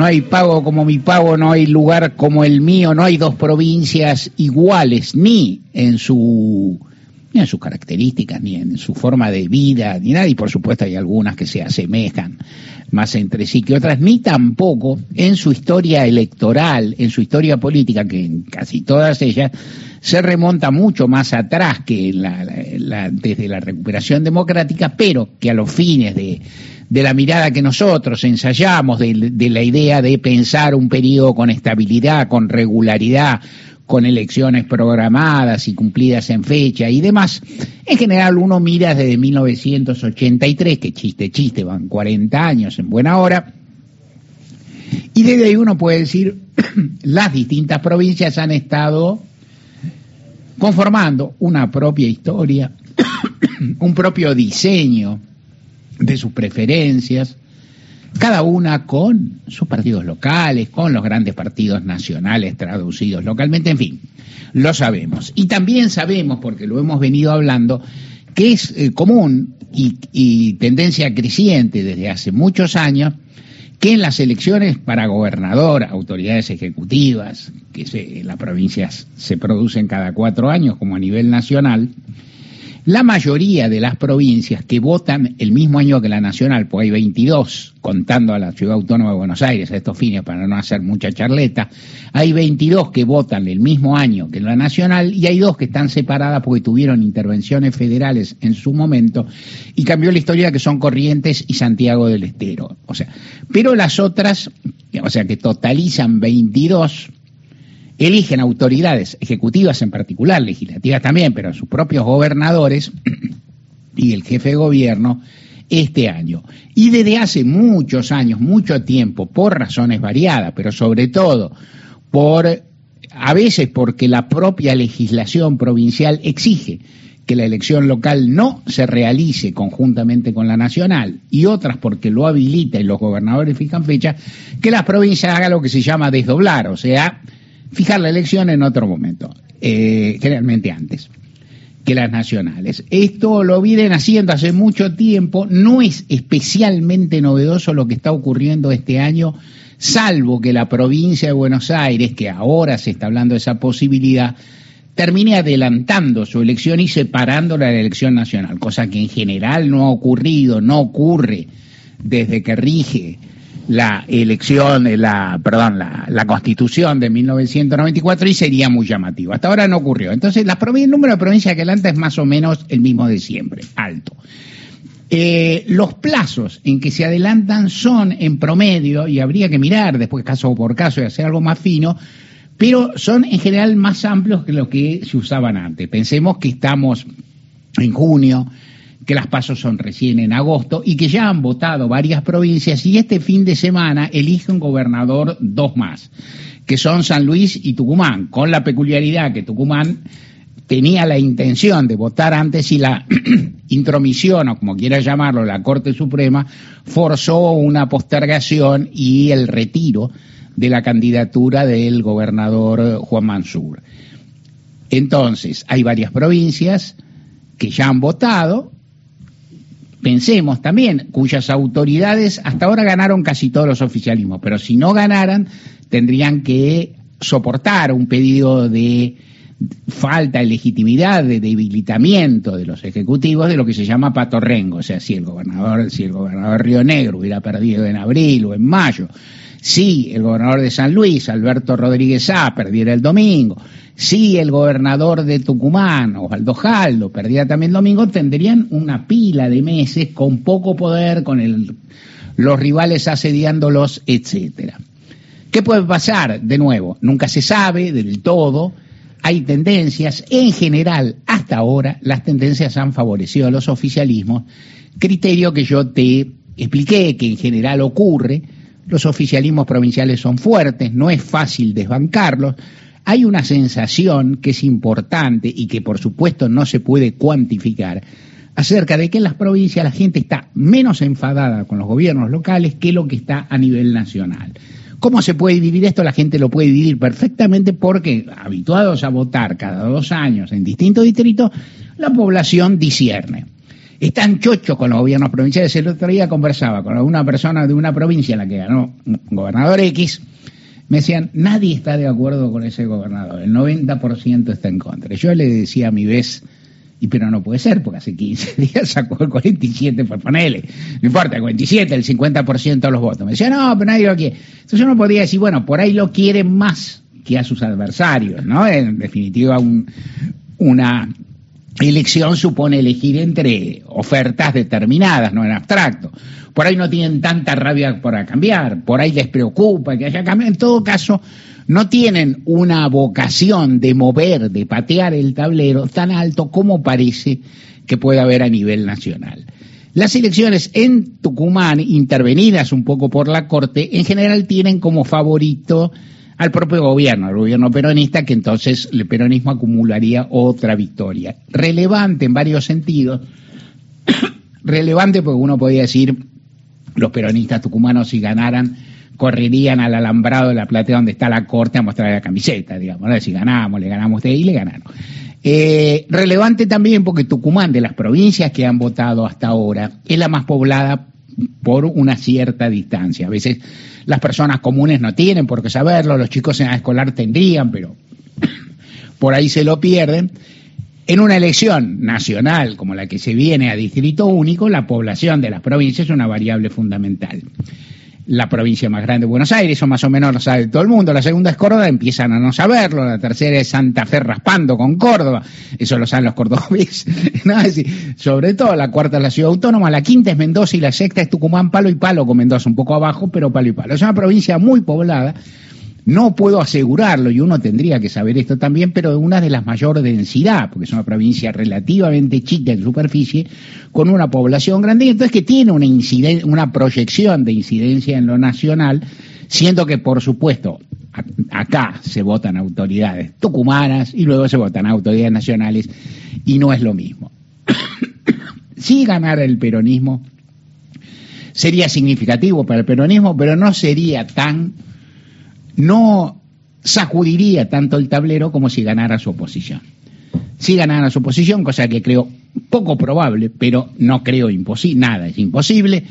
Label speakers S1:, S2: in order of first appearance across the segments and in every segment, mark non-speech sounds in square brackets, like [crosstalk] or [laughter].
S1: no hay pago como mi pago, no hay lugar como el mío, no hay dos provincias iguales, ni en su ni en sus características, ni en su forma de vida, ni nada, y por supuesto hay algunas que se asemejan más entre sí que otras, ni tampoco en su historia electoral, en su historia política, que en casi todas ellas se remonta mucho más atrás que desde la recuperación democrática, pero que a los fines de, la mirada que nosotros ensayamos, de la idea de pensar un periodo con estabilidad, con regularidad, con elecciones programadas y cumplidas en fecha y demás. En general uno mira desde 1983, que chiste, chiste, van 40 años en buena hora, y desde ahí uno puede decir, [clears throat] las distintas provincias han estado conformando una propia historia, [clears throat] un propio diseño de sus preferencias, cada una con sus partidos locales, con los grandes partidos nacionales traducidos localmente, en fin, lo sabemos. Y también sabemos, porque lo hemos venido hablando, que es eh, común y, tendencia creciente desde hace muchos años que en las elecciones para gobernador, autoridades ejecutivas, que en las provincias se producen cada cuatro años como a nivel nacional, la mayoría de las provincias que votan el mismo año que la nacional, pues hay 22, contando a la Ciudad Autónoma de Buenos Aires a estos fines para no hacer mucha charleta, hay 22 que votan el mismo año que la nacional y hay dos que están separadas porque tuvieron intervenciones federales en su momento y cambió la historia que son Corrientes y Santiago del Estero. O sea, pero las otras, o sea, que totalizan 22, eligen autoridades ejecutivas en particular, legislativas también, pero sus propios gobernadores [clears throat] y el jefe de gobierno este año. Y desde hace muchos años, mucho tiempo, por razones variadas, pero sobre todo por, a veces porque la propia legislación provincial exige que la elección local no se realice conjuntamente con la nacional y otras porque lo habilita y los gobernadores fijan fecha, que las provincias hagan lo que se llama desdoblar, o sea, fijar la elección en otro momento, eh, generalmente antes que las nacionales. Esto lo vienen haciendo hace mucho tiempo, no es especialmente novedoso lo que está ocurriendo este año, salvo que la provincia de Buenos Aires, que ahora se está hablando de esa posibilidad, termine adelantando su elección y separándola de la elección nacional, cosa que en general no ha ocurrido, no ocurre desde que rige la elección, la, perdón, la, constitución de 1994 y sería muy llamativo. Hasta ahora no ocurrió. Entonces, la el número de provincias que adelanta es más o menos el mismo de siempre, alto. Eh, los plazos en que se adelantan son en promedio, y habría que mirar después caso por caso y hacer algo más fino, pero son en general más amplios que lo que se usaban antes. Pensemos que estamos en junio, que las pasos son recién en agosto y que ya han votado varias provincias y este fin de semana elige un gobernador dos más, que son San Luis y Tucumán, con la peculiaridad que Tucumán tenía la intención de votar antes y la [clears throat] intromisión, o como quiera llamarlo, la Corte Suprema, forzó una postergación y el retiro de la candidatura del gobernador Juan Mansur. Entonces, hay varias provincias que ya han votado, pensemos también, cuyas autoridades hasta ahora ganaron casi todos los oficialismos, pero si no ganaran, tendrían que soportar un pedido de falta de legitimidad, de debilitamiento de los ejecutivos de lo que se llama patorrengo, o sea, si el gobernador, si el gobernador Río Negro hubiera perdido en abril o en mayo, si el gobernador de San Luis, Alberto Rodríguez A, perdiera el domingo, si el gobernador de Tucumán, Osvaldo Jaldo, perdiera también el domingo, tendrían una pila de meses con poco poder, con los rivales asediándolos, etcétera. ¿Qué puede pasar? De nuevo, nunca se sabe del todo, hay tendencias, en general, hasta ahora, las tendencias han favorecido a los oficialismos, criterio que yo te expliqué que en general ocurre, los oficialismos provinciales son fuertes, no es fácil desbancarlos, hay una sensación que es importante y que por supuesto no se puede cuantificar acerca de que en las provincias la gente está menos enfadada con los gobiernos locales que lo que está a nivel nacional. ¿Cómo se puede dividir esto? La gente lo puede dividir perfectamente porque, habituados a votar cada dos años en distintos distritos, la población discierne. están chochos con los gobiernos provinciales. El otro día conversaba con una persona de una provincia en la que ganó un gobernador X, me decían, nadie está de acuerdo con ese gobernador, el 90% está en contra. Yo le decía a mi vez, y pero no puede ser, porque hace 15 [laughs] días sacó el 47, por ponerle, no importa, el 47, el 50% de los votos. Me decía, no, pero nadie lo quiere. Entonces uno podría decir, bueno, por ahí lo quieren más que a sus adversarios, ¿no? En definitiva, una elección supone elegir entre ofertas determinadas, no en abstracto por ahí no tienen tanta rabia para cambiar, por ahí les preocupa que haya cambio. En todo caso, no tienen una vocación de mover, de patear el tablero tan alto como parece que puede haber a nivel nacional. Las elecciones en Tucumán, intervenidas un poco por la Corte, en general tienen como favorito al propio gobierno, al gobierno peronista, que entonces el peronismo acumularía otra victoria. Relevante en varios sentidos, [coughs] relevante porque uno podría decir los peronistas tucumanos si ganaran correrían al alambrado de la platea donde está la corte a mostrar la camiseta, digamos, si ganamos, le ganamos de ahí, le ganaron. Eh, relevante también porque Tucumán, de las provincias que han votado hasta ahora, es la más poblada por una cierta distancia. A veces las personas comunes no tienen por qué saberlo, los chicos en la escolar tendrían, pero [coughs] por ahí se lo pierden. En una elección nacional como la que se viene a distrito único, la población de las provincias es una variable fundamental. La provincia más grande de Buenos Aires, eso más o menos lo sabe todo el mundo. La segunda es Córdoba, empiezan a no saberlo. La tercera es Santa Fe raspando con Córdoba, eso lo saben los cordobeses. [laughs] sobre todo la cuarta es la ciudad autónoma, la quinta es Mendoza y la sexta es Tucumán, palo y palo con Mendoza un poco abajo, pero palo y palo. Es una provincia muy poblada no puedo asegurarlo, y uno tendría que saber esto también, pero una de las mayor densidad, porque es una provincia relativamente chica en superficie, con una población grande, entonces que tiene una, una proyección de incidencia en lo nacional, siendo que, por supuesto, acá se votan autoridades tucumanas y luego se votan autoridades nacionales, y no es lo mismo. [coughs] si ganara el peronismo, sería significativo para el peronismo, pero no sería tan no sacudiría tanto el tablero como si ganara su oposición. Si ganara su oposición, cosa que creo poco probable, pero no creo imposible, nada es imposible,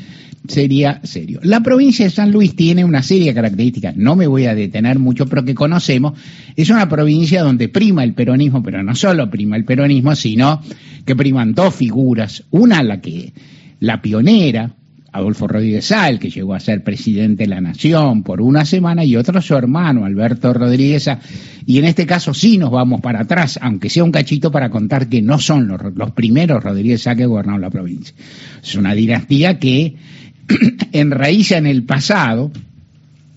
S1: sería serio. La provincia de San Luis tiene una serie de características, no me voy a detener mucho, pero que conocemos. Es una provincia donde prima el peronismo, pero no solo prima el peronismo, sino que priman dos figuras. Una, la que, la pionera, Adolfo Rodríguez Sal, que llegó a ser presidente de la Nación por una semana, y otro su hermano, Alberto Rodríguez Y en este caso sí nos vamos para atrás, aunque sea un cachito para contar que no son los, primeros Rodríguez Sá que gobernaron la provincia. Es una dinastía que [clears throat] enraiza en el pasado,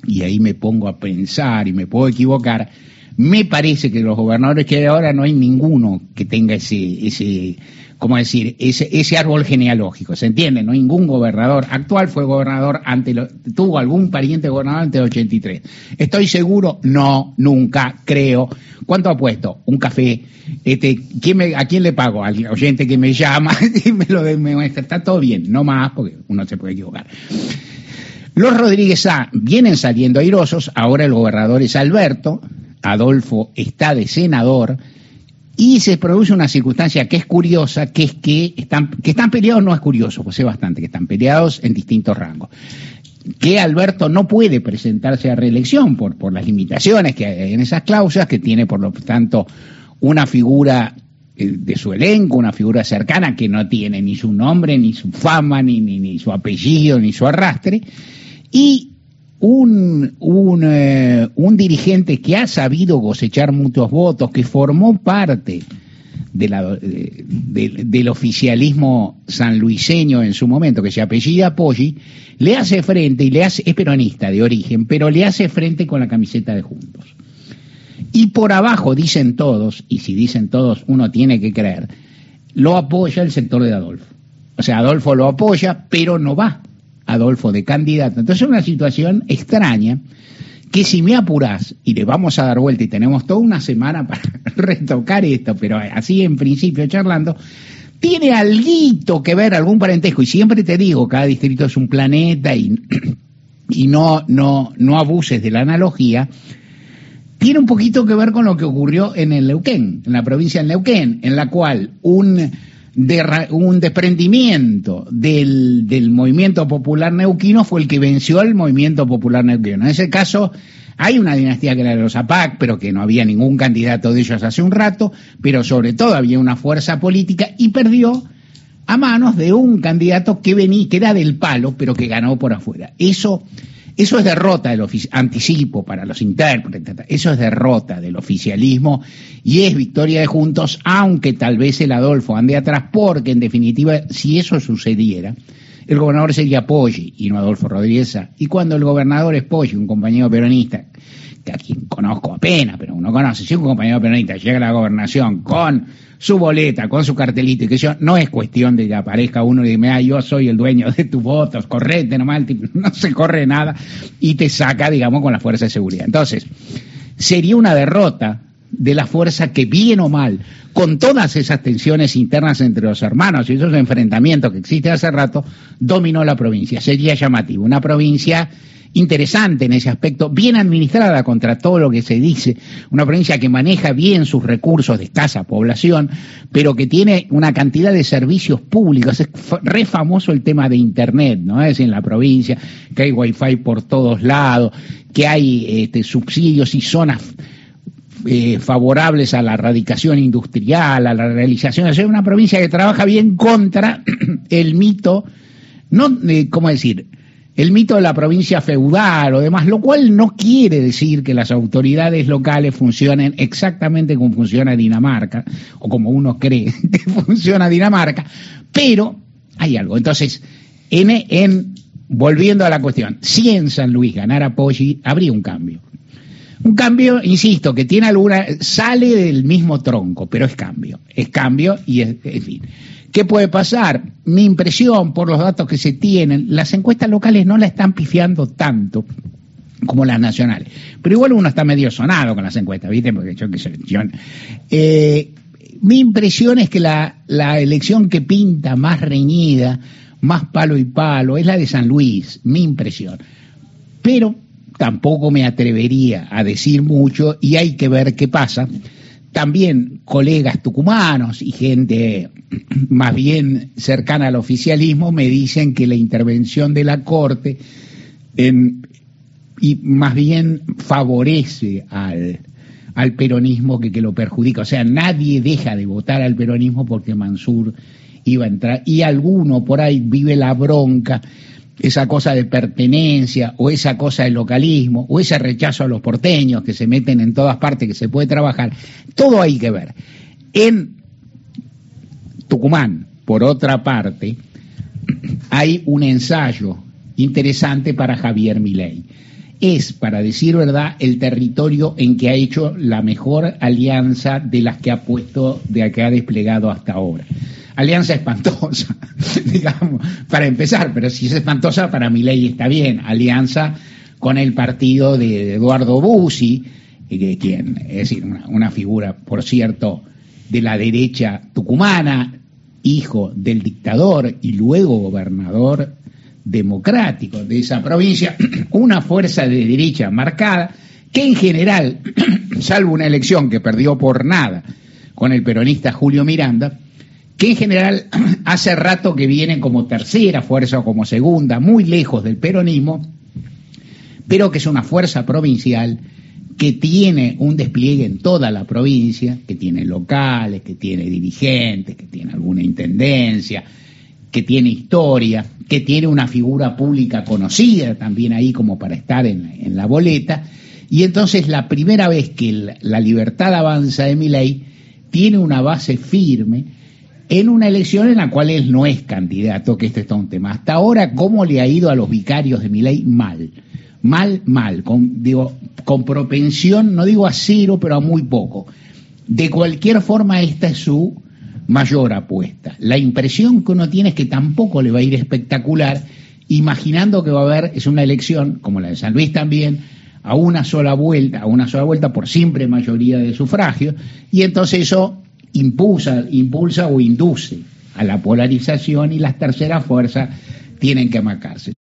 S1: y ahí me pongo a pensar y me puedo equivocar, me parece que los gobernadores que hay ahora no hay ninguno que tenga ese como decir, ese, árbol genealógico, ¿se entiende? No ningún gobernador actual fue gobernador ante tuvo algún pariente gobernador antes del 83. ¿Estoy seguro? No, nunca, creo. ¿Cuánto apuesto? Un café. Este, ¿quién me, ¿A quién le pago? Al oyente que me llama [laughs] y me lo demuestra. Está todo bien, no más, porque uno se puede equivocar. Los Rodríguez A vienen saliendo airosos, ahora el gobernador es Alberto, Adolfo está de senador, y se produce una circunstancia que es curiosa, que es que están, que están peleados no es curioso, pues es bastante, que están peleados en distintos rangos. Que Alberto no puede presentarse a reelección por, por las limitaciones que hay en esas cláusulas, que tiene por lo tanto una figura eh, de su elenco, una figura cercana que no tiene ni su nombre, ni su fama, ni, ni, ni su apellido, ni su arrastre, y un, un, eh, un, dirigente que ha sabido cosechar muchos votos, que formó parte de la, del oficialismo sanluiseño en su momento, que se apellida Poggi, le hace frente, y le hace, es peronista de origen, pero le hace frente con la camiseta de Juntos. Y por abajo dicen todos, y si dicen todos uno tiene que creer, lo apoya el sector de Adolfo. O sea, Adolfo lo apoya, pero no va Adolfo de candidato. Entonces es una situación extraña que si me apurás y le vamos a dar vuelta y tenemos toda una semana [laughs] para retocar esto, pero así en principio charlando, tiene algo que ver, algún parentesco, y siempre te digo, cada distrito es un planeta y, [clears throat] y no, no, no abuses de la analogía, tiene un poquito que ver con lo que ocurrió en el Neuquén, en la provincia de Neuquén, en la cual un de, un desprendimiento del, movimiento popular neuquino fue el que venció al movimiento popular neuquino. En ese caso, hay una dinastía que era de los APAC, pero que no había ningún candidato de ellos hace un rato, pero sobre todo había una fuerza política y perdió a manos de un candidato que venía, que era del palo, pero que ganó por afuera. Eso eso es derrota del anticipo para los intérpretes, eso es derrota del oficialismo y es victoria de Juntos, aunque tal vez el Adolfo ande atrás, porque en definitiva, si eso sucediera, el gobernador sería Poggi y no Adolfo Rodríguez. Y cuando el gobernador es Poggi, un compañero peronista, a quien conozco apenas, pero uno conoce, si un compañero peronista llega a la gobernación con su boleta, con su cartelito y que yo, no es cuestión de que aparezca uno y diga, yo soy el dueño de tus votos, correte nomás, [laughs] no se corre nada y te saca, digamos, con la fuerza de seguridad. Entonces, sería una derrota de la fuerza que bien o mal, con todas esas tensiones internas entre los hermanos y esos enfrentamientos que existen hace rato, dominó la provincia. Sería llamativo. Una provincia interesante en ese aspecto, bien administrada contra todo lo que se dice, una provincia que maneja bien sus recursos de escasa población, pero que tiene una cantidad de servicios públicos. Es re famoso el tema de Internet, ¿no? Es en la provincia, que hay wifi por todos lados, que hay este, subsidios y zonas eh, favorables a la erradicación industrial, a la realización. Es una provincia que trabaja bien contra [clears throat] el mito, no, eh, ¿cómo decir? El mito de la provincia feudal o demás, lo cual no quiere decir que las autoridades locales funcionen exactamente como funciona Dinamarca, o como uno cree [laughs] que funciona Dinamarca, pero hay algo. Entonces, en, en volviendo a la cuestión, si en San Luis ganara Poggi, habría un cambio. Un cambio, insisto, que tiene alguna, sale del mismo tronco, pero es cambio, es cambio y es, en fin. ¿Qué puede pasar? Mi impresión, por los datos que se tienen, las encuestas locales no la están pifiando tanto como las nacionales. Pero igual uno está medio sonado con las encuestas, ¿viste? Porque yo qué sé, eh, mi impresión es que la elección que pinta más reñida, más palo y palo, es la de San Luis, mi impresión. Pero tampoco me atrevería a decir mucho y hay que ver qué pasa también colegas tucumanos y gente [clears throat] más bien cercana al oficialismo me dicen que la intervención de la Corte y más bien favorece al, al peronismo que, que lo perjudica. O sea, nadie deja de votar al peronismo porque Mansur iba a entrar. Y alguno por ahí vive la bronca esa cosa de pertenencia o esa cosa de localismo o ese rechazo a los porteños que se meten en todas partes que se puede trabajar, todo hay que ver. En Tucumán, por otra parte, hay un ensayo interesante para Javier Milei. Es, para decir verdad, el territorio en que ha hecho la mejor alianza de las que ha puesto, de que ha desplegado hasta ahora alianza espantosa, [laughs] digamos, para empezar, pero si es espantosa, para mi ley está bien, alianza con el partido de Eduardo Bussi, que quien, es decir, una, figura, por cierto, de la derecha tucumana, hijo del dictador y luego gobernador democrático de esa provincia, [clears throat] una fuerza de derecha marcada, que en general, [clears throat] salvo una elección que perdió por nada con el peronista Julio Miranda, que en general [clears throat] hace rato que viene como tercera fuerza o como segunda, muy lejos del peronismo, pero que es una fuerza provincial que tiene un despliegue en toda la provincia, que tiene locales, que tiene dirigentes, que tiene alguna intendencia, que tiene historia, que tiene una figura pública conocida también ahí como para estar en, la boleta, y entonces la primera vez que la, libertad avanza de mi ley tiene una base firme, en una elección en la cual él no es candidato, que este es todo un tema. Hasta ahora, ¿cómo le ha ido a los vicarios de mi ley? Mal. Mal, mal. Con, digo, con propensión, no digo a cero, pero a muy poco. De cualquier forma, esta es su mayor apuesta. La impresión que uno tiene es que tampoco le va a ir espectacular, imaginando que va a haber, es una elección, como la de San Luis también, a una sola vuelta, a una sola vuelta por siempre mayoría de sufragio, y entonces eso impulsa, impulsa o induce a la polarización y las terceras fuerzas tienen que marcarse.